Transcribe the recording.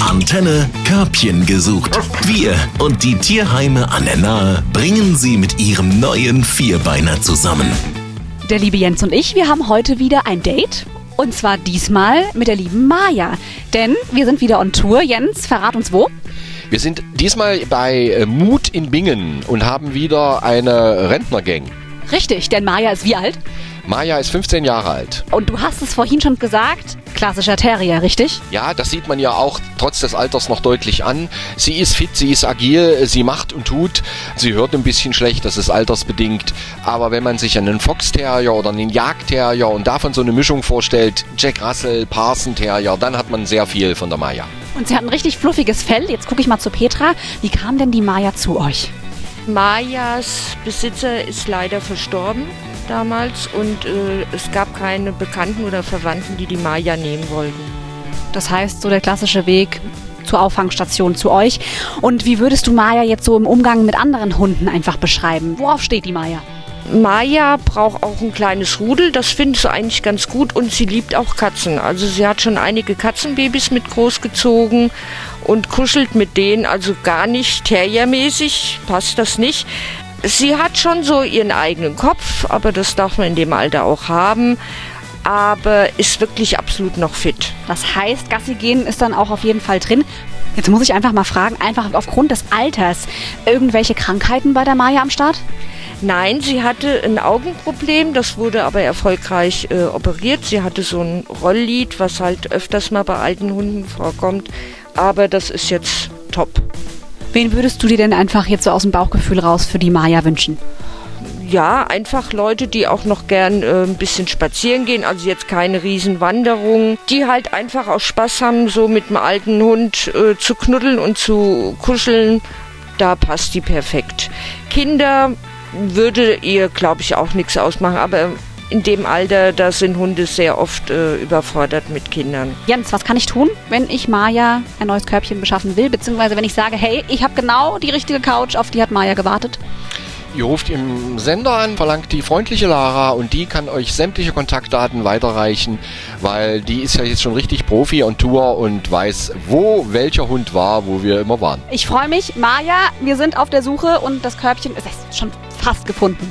Antenne Körbchen gesucht. Wir und die Tierheime an der Nahe bringen sie mit ihrem neuen Vierbeiner zusammen. Der liebe Jens und ich, wir haben heute wieder ein Date. Und zwar diesmal mit der lieben Maja. Denn wir sind wieder on Tour. Jens, verrat uns wo? Wir sind diesmal bei äh, Mut in Bingen und haben wieder eine Rentnergang. Richtig, denn Maja ist wie alt? Maja ist 15 Jahre alt. Und du hast es vorhin schon gesagt, klassischer Terrier, richtig? Ja, das sieht man ja auch trotz des Alters noch deutlich an. Sie ist fit, sie ist agil, sie macht und tut. Sie hört ein bisschen schlecht, das ist altersbedingt. Aber wenn man sich einen Fox Terrier oder einen Jagdterrier und davon so eine Mischung vorstellt, Jack Russell, Parson Terrier, dann hat man sehr viel von der Maja. Und sie hat ein richtig fluffiges Fell. Jetzt gucke ich mal zu Petra. Wie kam denn die Maja zu euch? Majas Besitzer ist leider verstorben damals und äh, es gab keine Bekannten oder Verwandten, die die Maja nehmen wollten. Das heißt, so der klassische Weg zur Auffangstation zu euch. Und wie würdest du Maja jetzt so im Umgang mit anderen Hunden einfach beschreiben? Worauf steht die Maja? Maja braucht auch ein kleines Rudel, das findest du eigentlich ganz gut und sie liebt auch Katzen. Also sie hat schon einige Katzenbabys mit großgezogen und kuschelt mit denen, also gar nicht terriermäßig, passt das nicht. Sie hat schon so ihren eigenen Kopf, aber das darf man in dem Alter auch haben. Aber ist wirklich absolut noch fit. Das heißt, Gassi gehen ist dann auch auf jeden Fall drin. Jetzt muss ich einfach mal fragen, einfach aufgrund des Alters, irgendwelche Krankheiten bei der Maja am Start? Nein, sie hatte ein Augenproblem, das wurde aber erfolgreich äh, operiert. Sie hatte so ein Rolllid, was halt öfters mal bei alten Hunden vorkommt. Aber das ist jetzt top. Wen würdest du dir denn einfach jetzt so aus dem Bauchgefühl raus für die Maja wünschen? Ja, einfach Leute, die auch noch gern äh, ein bisschen spazieren gehen, also jetzt keine Riesenwanderung, die halt einfach auch Spaß haben, so mit dem alten Hund äh, zu knuddeln und zu kuscheln. Da passt die perfekt. Kinder würde ihr, glaube ich, auch nichts ausmachen. Aber in dem Alter, da sind Hunde sehr oft äh, überfordert mit Kindern. Jens, was kann ich tun, wenn ich Maja ein neues Körbchen beschaffen will? Beziehungsweise wenn ich sage, hey, ich habe genau die richtige Couch, auf die hat Maja gewartet? Ihr ruft im Sender an, verlangt die freundliche Lara und die kann euch sämtliche Kontaktdaten weiterreichen, weil die ist ja jetzt schon richtig Profi on Tour und weiß, wo welcher Hund war, wo wir immer waren. Ich freue mich, Maja, wir sind auf der Suche und das Körbchen ist schon fast gefunden.